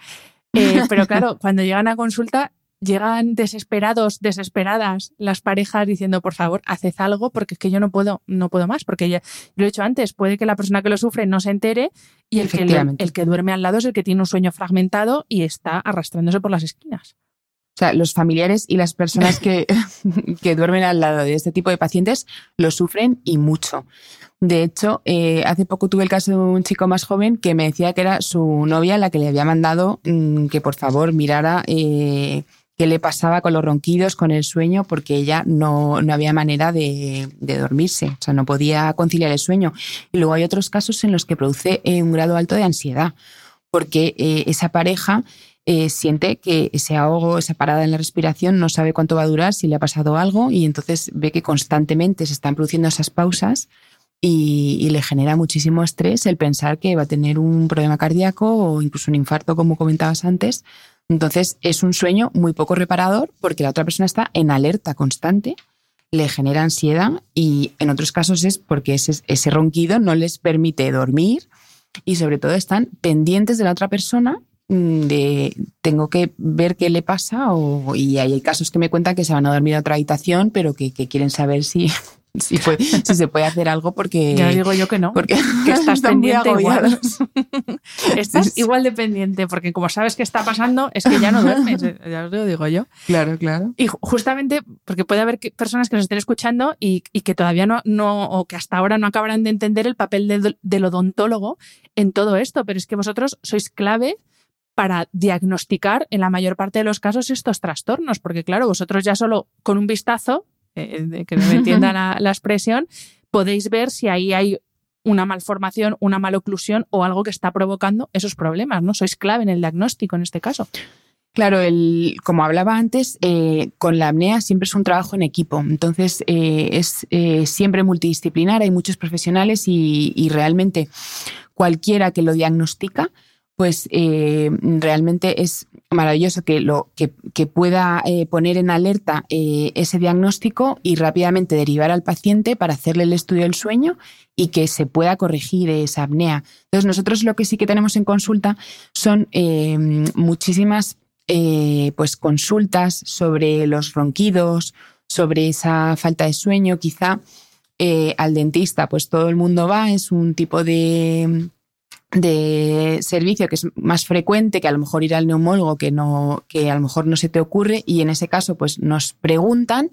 Eh, pero claro, <laughs> cuando llegan a consulta, llegan desesperados, desesperadas las parejas diciendo, por favor, haced algo porque es que yo no puedo, no puedo más, porque ya, lo he dicho antes, puede que la persona que lo sufre no se entere y el que, el que duerme al lado es el que tiene un sueño fragmentado y está arrastrándose por las esquinas. O sea, los familiares y las personas que, <laughs> que, duermen al lado de este tipo de pacientes lo sufren y mucho. De hecho, eh, hace poco tuve el caso de un chico más joven que me decía que era su novia la que le había mandado mm, que por favor mirara eh, qué le pasaba con los ronquidos, con el sueño, porque ella no, no había manera de, de, dormirse, o sea, no podía conciliar el sueño. Y luego hay otros casos en los que produce eh, un grado alto de ansiedad, porque esa pareja eh, siente que ese ahogo, esa parada en la respiración, no sabe cuánto va a durar, si le ha pasado algo, y entonces ve que constantemente se están produciendo esas pausas y, le genera muchísimo estrés el pensar que va a tener un problema cardíaco o incluso un infarto, como comentabas antes. Entonces es un sueño muy poco reparador porque la otra persona está en alerta constante, le genera ansiedad y en otros casos es porque ese, ronquido no les permite dormir y sobre todo están pendientes de la otra persona de tengo que ver qué le pasa o, y hay casos que me cuentan que se van a dormir a otra habitación pero que, quieren saber si, <laughs> si, se puede hacer algo porque <laughs> ya digo yo que no porque que estás <laughs> pendiente igual. estás igual de pendiente porque como sabes qué está pasando es que ya no duermes ya os lo digo yo. Claro claro. Y justamente porque puede haber personas que nos estén escuchando y, que todavía no, no o que hasta ahora no acabarán de entender el papel del, del odontólogo en todo esto pero es que vosotros sois clave para diagnosticar en la mayor parte de los casos estos trastornos, porque claro, vosotros ya solo con un vistazo, eh, que me <laughs> entienda la, expresión, podéis ver si ahí hay una malformación, una maloclusión o algo que está provocando esos problemas, ¿no? Sois clave en el diagnóstico en este caso. Claro, el, como hablaba antes, eh, con la apnea siempre es un trabajo en equipo, entonces eh, es siempre multidisciplinar, hay muchos profesionales y realmente cualquiera que lo diagnostica pues eh, realmente es maravilloso que, lo, que, pueda eh, poner en alerta eh, ese diagnóstico y rápidamente derivar al paciente para hacerle el estudio del sueño y que se pueda corregir esa apnea. Entonces, nosotros lo que sí que tenemos en consulta son muchísimas pues, consultas sobre los ronquidos, sobre esa falta de sueño, quizá. al dentista, pues todo el mundo va, es un tipo de, de servicio que es más frecuente que a lo mejor ir al neumólogo que no que a lo mejor no se te ocurre y en ese caso pues nos preguntan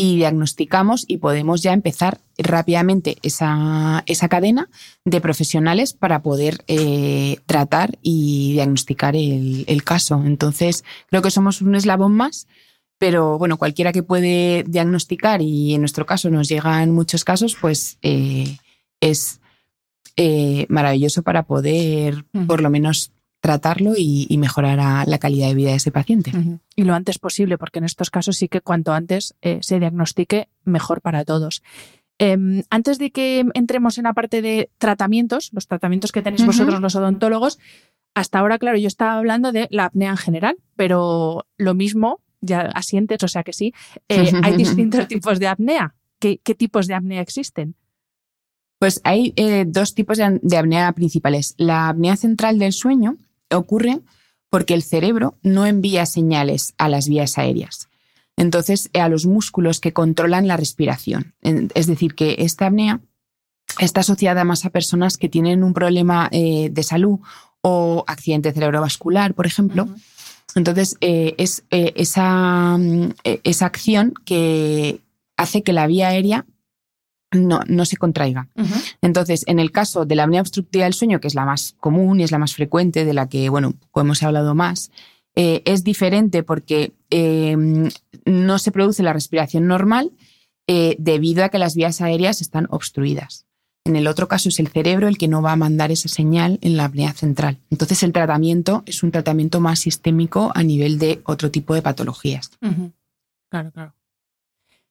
y diagnosticamos y podemos ya empezar rápidamente esa, esa cadena de profesionales para poder eh, tratar y diagnosticar el, caso. Entonces, creo que somos un eslabón más, pero bueno, cualquiera que puede diagnosticar y en nuestro caso nos llegan muchos casos, pues eh, es eh, maravilloso para poder por lo menos tratarlo y, mejorar la calidad de vida de ese paciente. Y lo antes posible, porque en estos casos sí que cuanto antes eh, se diagnostique, mejor para todos. Em, antes de que entremos en la parte de tratamientos, los tratamientos que tenéis vosotros los odontólogos, hasta ahora, claro, yo estaba hablando de la apnea en general, pero lo mismo, ya asientes, o sea que sí, eh, hay <laughs> distintos tipos de apnea. ¿Qué, ¿Qué tipos de apnea existen? Pues hay eh, dos tipos de, apnea principales. La apnea central del sueño ocurre porque el cerebro no envía señales a las vías aéreas. Entonces, a los músculos que controlan la respiración. Es decir, que esta apnea está asociada más a personas que tienen un problema eh, de salud o accidente cerebrovascular, por ejemplo. Entonces, eh, es esa, mm, esa acción que hace que la vía aérea no, no se contraiga. Entonces, en el caso de la apnea obstructiva del sueño, que es la más común y es la más frecuente, de la que, bueno, hemos hablado más, eh, es diferente porque em, no se produce la respiración normal eh, debido a que las vías aéreas están obstruidas. En el otro caso es el cerebro el que no va a mandar esa señal en la apnea central. Entonces el tratamiento es un tratamiento más sistémico a nivel de otro tipo de patologías. Claro, claro.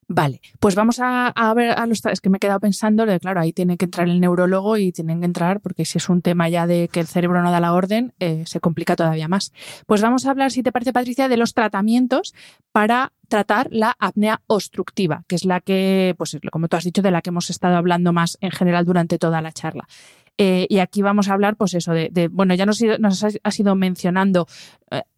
Vale, pues vamos a, ver a los. Es que me he quedado pensando, de, claro, ahí tiene que entrar el neurólogo y tienen que entrar, porque si es un tema ya de que el cerebro no da la orden, eh, se complica todavía más. Pues vamos a hablar, si te parece, Patricia, de los tratamientos para tratar la apnea obstructiva, que es la que, pues como tú has dicho, de la que hemos estado hablando más en general durante toda la charla. Eh, y aquí vamos a hablar, pues eso, de, bueno, ya nos, nos has, ido mencionando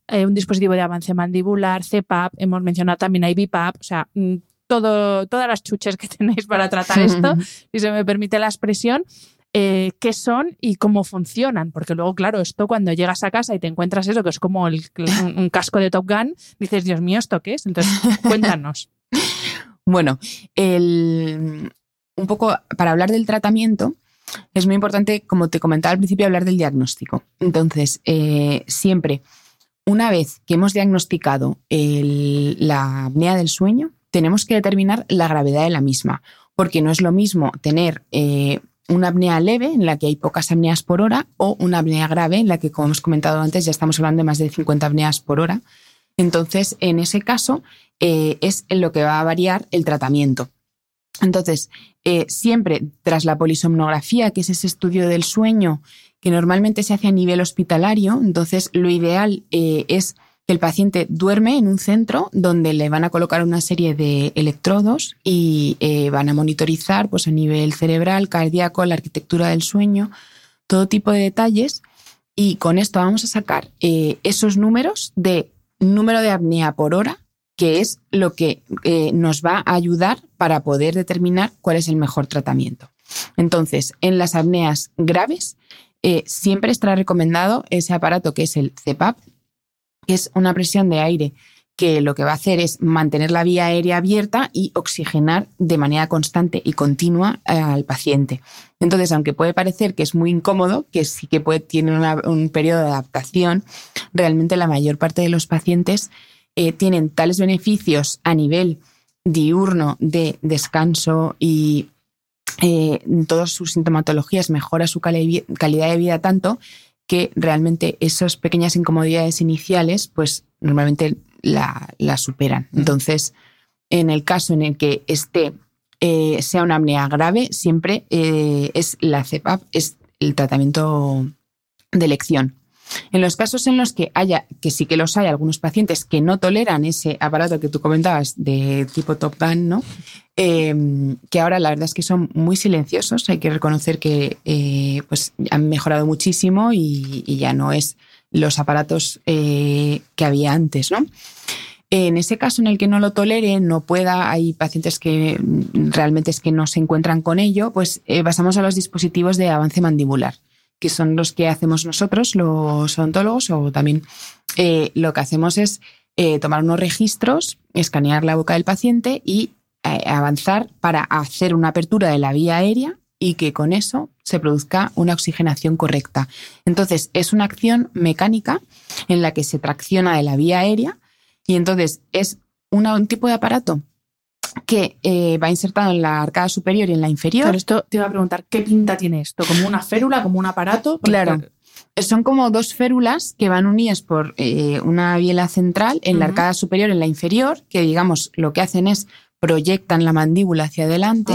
eh, un dispositivo de avance mandibular, CPAP, hemos mencionado también IBPAP, o sea, mm, todo, todas las chuches que <laughs> tenéis para tratar esto, <laughs> si se me permite la expresión. Eh, qué son y cómo funcionan. Porque luego, claro, esto cuando llegas a casa y te encuentras eso, que es como un, casco de Top Gun, dices, Dios mío, ¿esto qué es? Entonces, <laughs> cuéntanos. bueno, un poco para hablar del tratamiento, es muy importante, como te comentaba al principio, hablar del diagnóstico. Entonces, eh, siempre, una vez que hemos diagnosticado la apnea del sueño, tenemos que determinar la gravedad de la misma, porque no es lo mismo tener eh, una apnea leve en la que hay pocas apneas por hora o una apnea grave en la que, como hemos comentado antes, ya estamos hablando de más de 50 apneas por hora. Entonces, en ese caso, eh, es en lo que va a variar el tratamiento. Entonces, eh, siempre tras la polisomnografía, que es ese estudio del sueño que normalmente se hace a nivel hospitalario, entonces lo ideal es el paciente duerme en un centro donde le van a colocar una serie de electrodos y eh, van a monitorizar pues, a nivel cerebral, cardíaco, la arquitectura del sueño, todo tipo de detalles. Y con esto vamos a sacar eh, esos números de número de apnea por hora, que es lo que eh, nos va a ayudar para poder determinar cuál es el mejor tratamiento. Entonces, en las apneas graves, siempre estará recomendado ese aparato que es el CPAP, es una presión de aire que lo que va a hacer es mantener la vía aérea abierta y oxigenar de manera constante y continua eh, al paciente. Entonces, aunque puede parecer que es muy incómodo, que sí que puede, tiene un periodo de adaptación, realmente la mayor parte de los pacientes eh, tienen tales beneficios a nivel diurno de descanso y eh, todas sus sintomatologías mejora su calidad de vida tanto que realmente esas pequeñas incomodidades iniciales, pues normalmente la, superan. Entonces, en el caso en el que este sea una apnea grave, siempre eh, es la CEPAP, es el tratamiento de elección. En los casos en los que haya, que sí que los hay, algunos pacientes que no toleran ese aparato que tú comentabas de tipo Top Gun, ¿no? Em, que ahora la verdad es que son muy silenciosos, hay que reconocer que eh, pues han mejorado muchísimo y, ya no es los aparatos eh, que había antes, ¿no? En ese caso en el que no lo tolere, no pueda, hay pacientes que realmente es que no se encuentran con ello, pues eh, pasamos a los dispositivos de avance mandibular, que son los que hacemos nosotros, los odontólogos, o también eh, lo que hacemos es eh, tomar unos registros, escanear la boca del paciente y avanzar para hacer una apertura de la vía aérea y que con eso se produzca una oxigenación correcta. Entonces, es una acción mecánica en la que se tracciona de la vía aérea y entonces es un tipo de aparato que eh, va insertado en la arcada superior y en la inferior. Pero esto te iba a preguntar, ¿qué pinta tiene esto? ¿Como una férula, como un aparato? Claro. Son como dos férulas que van unidas por eh, una biela central en la arcada superior y en la inferior, que digamos lo que hacen es proyectan la mandíbula hacia adelante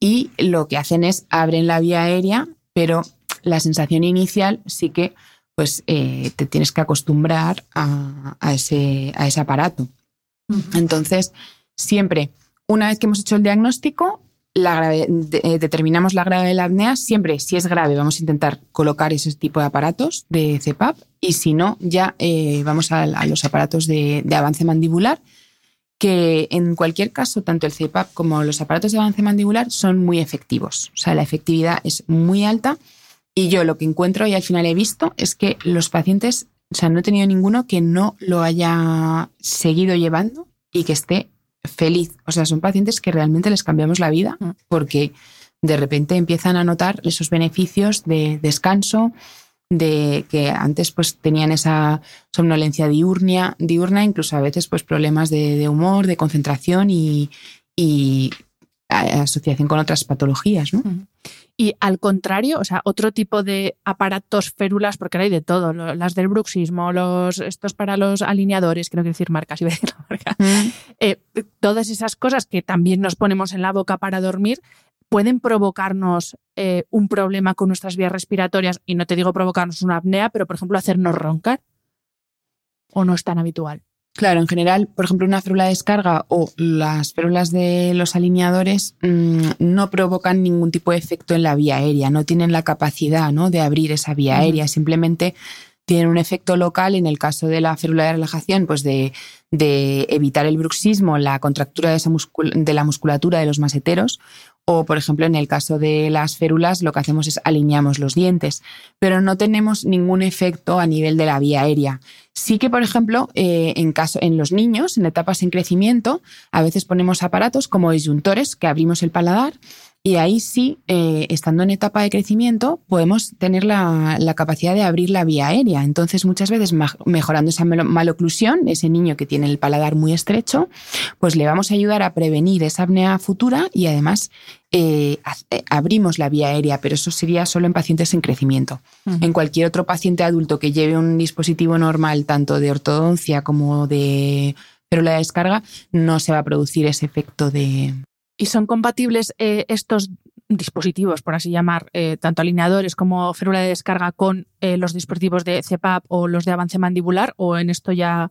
y lo que hacen es abren la vía aérea, pero la sensación inicial sí que pues eh, te tienes que acostumbrar a, ese, a ese, aparato. Entonces, siempre, una vez que hemos hecho el diagnóstico, eh, determinamos la gravedad de la apnea, siempre, si es grave, vamos a intentar colocar ese tipo de aparatos de CPAP y si no, ya eh, vamos a, los aparatos de, de, avance mandibular, que en cualquier caso, tanto el CPAP como los aparatos de avance mandibular son muy efectivos. O sea, la efectividad es muy alta y yo lo que encuentro y al final he visto es que los pacientes, o sea, no he tenido ninguno que no lo haya seguido llevando y que esté feliz. O sea, son pacientes que realmente les cambiamos la vida mm. porque de repente empiezan a notar esos beneficios de descanso, de que antes pues tenían esa somnolencia diurna, diurna incluso a veces pues problemas de, humor, de concentración y, y asociación con otras patologías. ¿no? Y al contrario, o sea, otro tipo de aparatos férulas, porque hay de todo, las del bruxismo, los, estos para los alineadores, quiero decir marcas, <laughs> iba a decir la marca, mm. eh, todas esas cosas que también nos ponemos en la boca para dormir, pueden provocarnos eh, un problema con nuestras vías respiratorias, y no te digo provocarnos una apnea, pero por ejemplo hacernos roncar, o no es tan habitual. Claro, en general, por ejemplo, una férula de descarga o las férulas de los alineadores mm, no provocan ningún tipo de efecto en la vía aérea, no tienen la capacidad ¿no? de abrir esa vía aérea, simplemente tienen un efecto local en el caso de la férula de relajación, pues de, evitar el bruxismo, la contractura de, esa de la musculatura de los maseteros, o, por ejemplo, en el caso de las férulas, lo que hacemos es alineamos los dientes, pero no tenemos ningún efecto a nivel de la vía aérea. Sí que, por ejemplo, eh, en, caso, en los niños, en etapas en crecimiento, a veces ponemos aparatos como disyuntores que abrimos el paladar y ahí sí, eh, estando en etapa de crecimiento, podemos tener la, capacidad de abrir la vía aérea. Entonces, muchas veces mejorando esa maloclusión, ese niño que tiene el paladar muy estrecho, pues le vamos a ayudar a prevenir esa apnea futura y además eh, eh, abrimos la vía aérea, pero eso sería solo en pacientes en crecimiento. En cualquier otro paciente adulto que lleve un dispositivo normal, tanto de ortodoncia como de férula de descarga, no se va a producir ese efecto de, ¿Y son compatibles eh, estos dispositivos, por así llamar, eh, tanto alineadores como férula de descarga con eh, los dispositivos de CPAP o los de avance mandibular? ¿O en esto ya.?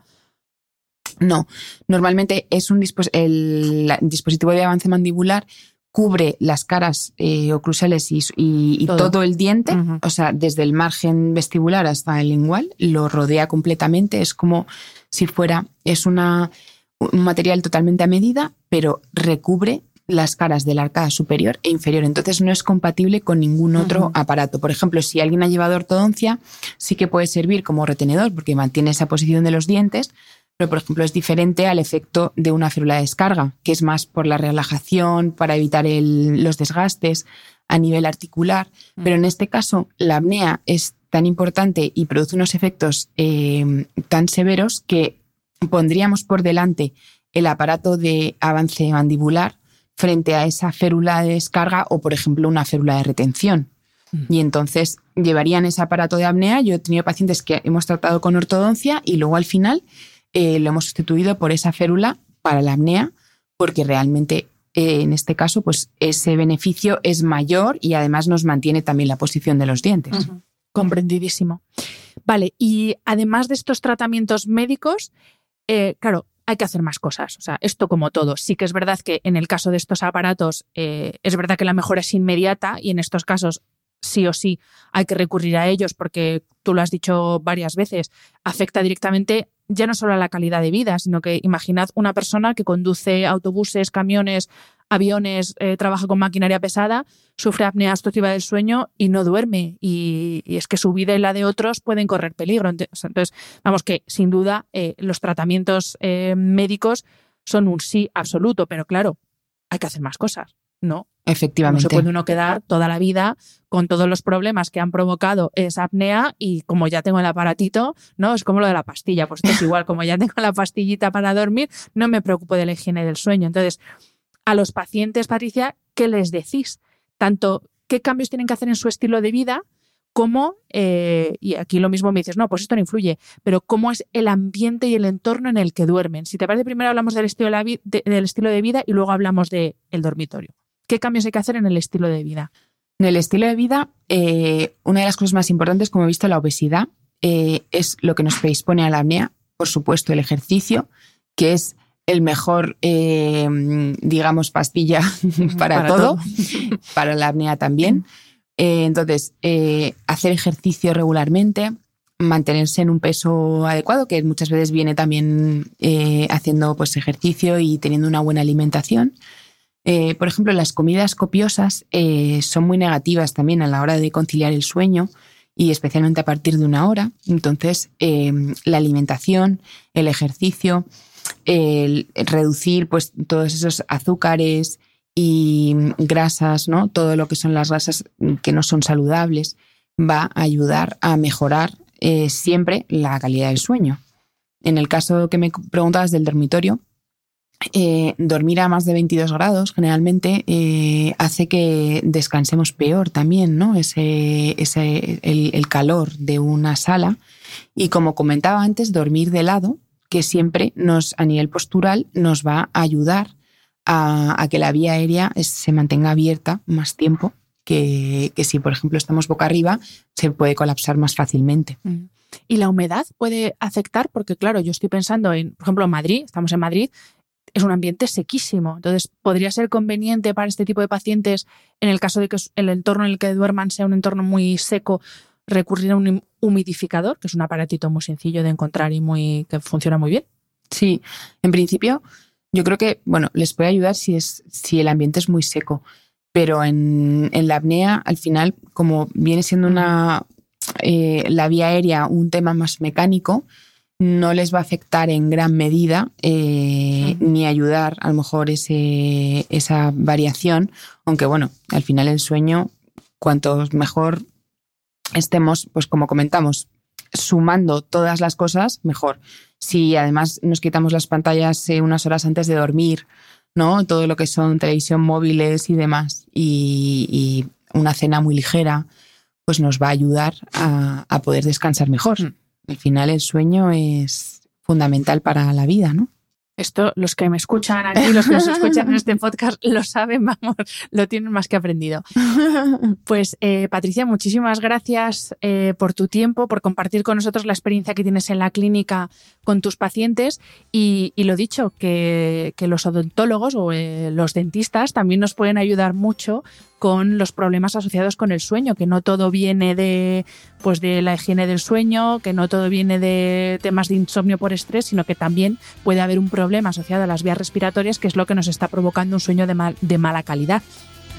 No, normalmente es un el dispositivo de avance mandibular cubre las caras oclusales y, todo. el diente, o sea, desde el margen vestibular hasta el lingual, lo rodea completamente. Es como si fuera, es una, un material totalmente a medida, pero recubre las caras de la arcada superior e inferior. Entonces no es compatible con ningún otro aparato. Por ejemplo, si alguien ha llevado ortodoncia, sí que puede servir como retenedor porque mantiene esa posición de los dientes, pero por ejemplo es diferente al efecto de una férula de descarga, que es más por la relajación, para evitar los desgastes a nivel articular. Mm. Pero en este caso, la apnea es tan importante y produce unos efectos eh, tan severos que pondríamos por delante el aparato de avance mandibular frente a esa férula de descarga o, por ejemplo, una férula de retención. Mm. Y entonces llevarían ese aparato de apnea. Yo he tenido pacientes que hemos tratado con ortodoncia y luego al final eh, lo hemos sustituido por esa férula para la apnea, porque realmente eh, en este caso, pues ese beneficio es mayor y además nos mantiene también la posición de los dientes. Comprendidísimo. Vale, y además de estos tratamientos médicos, eh, claro, hay que hacer más cosas. O sea, esto como todo. Sí que es verdad que en el caso de estos aparatos eh, es verdad que la mejora es inmediata y en estos casos sí o sí hay que recurrir a ellos porque tú lo has dicho varias veces, afecta directamente ya no solo a la calidad de vida, sino que imaginad una persona que conduce autobuses, camiones, aviones, eh, trabaja con maquinaria pesada, sufre apnea obstructiva del sueño y no duerme. Y, es que su vida y la de otros pueden correr peligro. Entonces, vamos que sin duda eh, los tratamientos eh, médicos son un sí absoluto, pero claro, hay que hacer más cosas, ¿no? Efectivamente. No se puede uno quedar toda la vida con todos los problemas que han provocado esa apnea y como ya tengo el aparatito, ¿no? Es como lo de la pastilla. Pues esto es igual, como ya tengo la pastillita para dormir, no me preocupo de la higiene del sueño. Entonces, a los pacientes, Patricia, ¿qué les decís? Tanto qué cambios tienen que hacer en su estilo de vida, como, eh, y aquí lo mismo me dices, no, pues esto no influye, pero cómo es el ambiente y el entorno en el que duermen. Si te parece, primero hablamos del estilo de, vida y luego hablamos del dormitorio. ¿Qué cambios hay que hacer en el estilo de vida? En el estilo de vida, eh, una de las cosas más importantes, como he visto, la obesidad, eh, es lo que nos predispone a la apnea. Por supuesto, el ejercicio, que es el mejor, eh, digamos, pastilla <laughs> <laughs> para, todo, <laughs> para la apnea también. Eh, entonces, eh, hacer ejercicio regularmente, mantenerse en un peso adecuado, que muchas veces viene también haciendo pues, ejercicio y teniendo una buena alimentación. por ejemplo, las comidas copiosas son muy negativas también a la hora de conciliar el sueño y especialmente a partir de una hora. Entonces, la alimentación, el ejercicio, el reducir pues todos esos azúcares y grasas, ¿no? Todo lo que son las grasas que no son saludables va a ayudar a mejorar eh, siempre la calidad del sueño. En el caso que me preguntabas del dormitorio, eh, dormir a más de 22 grados generalmente eh, hace que descansemos peor también, ¿no? Ese, ese el, el, calor de una sala. Y como comentaba antes, dormir de lado que siempre nos, a nivel postural, nos va a ayudar a, que la vía aérea se mantenga abierta más tiempo que, si, por ejemplo, estamos boca arriba, se puede colapsar más fácilmente. Mm. ¿Y la humedad puede afectar? Porque, claro, yo estoy pensando en, por ejemplo, Madrid, estamos en Madrid, es un ambiente sequísimo. Entonces, ¿podría ser conveniente para este tipo de pacientes, en el caso de que el entorno en el que duerman sea un entorno muy seco, recurrir a un humidificador, que es un aparatito muy sencillo de encontrar y muy que funciona muy bien. Sí, en principio yo creo que bueno les puede ayudar si es si el ambiente es muy seco, pero en, la apnea al final como viene siendo una eh, la vía aérea un tema más mecánico, no les va a afectar en gran medida eh, ni ayudar a lo mejor ese, esa variación, aunque bueno, al final el sueño, cuanto mejor estemos, pues como comentamos, sumando todas las cosas, mejor. Si además nos quitamos las pantallas eh, unas horas antes de dormir, ¿no? Todo lo que son televisión móviles y demás, y, una cena muy ligera, pues nos va a ayudar a, a poder descansar mejor. Mm. Al final el sueño es fundamental para la vida, ¿no? Esto, los que me escuchan aquí, los que nos escuchan en este podcast, lo saben, vamos, lo tienen más que aprendido. <laughs> Pues, eh, Patricia, muchísimas gracias eh, por tu tiempo, por compartir con nosotros la experiencia que tienes en la clínica con tus pacientes y, lo dicho, que, los odontólogos o eh, los dentistas también nos pueden ayudar mucho con los problemas asociados con el sueño, que no todo viene de, pues de la higiene del sueño, que no todo viene de temas de insomnio por estrés, sino que también puede haber un problema asociado a las vías respiratorias, que es lo que nos está provocando un sueño de, mal, de mala calidad.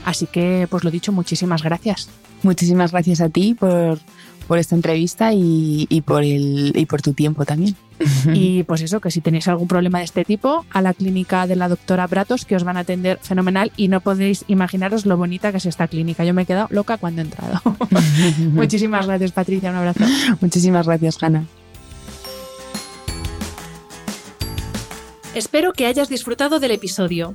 Así que, pues lo dicho, muchísimas gracias. Muchísimas gracias a ti por, por esta entrevista y, por el, y por tu tiempo también. Y pues eso, que si tenéis algún problema de este tipo, a la clínica de la doctora Bratos, que os van a atender fenomenal y no podéis imaginaros lo bonita que es esta clínica. Yo me he quedado loca cuando he entrado. <laughs> Muchísimas gracias, Patricia. Un abrazo. Muchísimas gracias, Hanna. Espero que hayas disfrutado del episodio.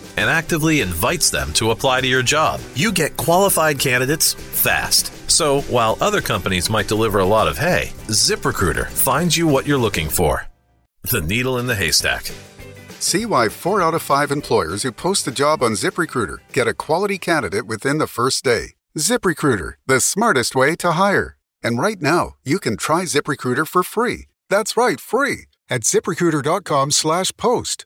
and actively invites them to apply to your job. You get qualified candidates fast. So, while other companies might deliver a lot of hay, ZipRecruiter finds you what you're looking for. The needle in the haystack. See why four out of five employers who post a job on ZipRecruiter get a quality candidate within the first day. ZipRecruiter, the smartest way to hire. And right now, you can try ZipRecruiter for free. That's right, free at ziprecruiter.com slash post.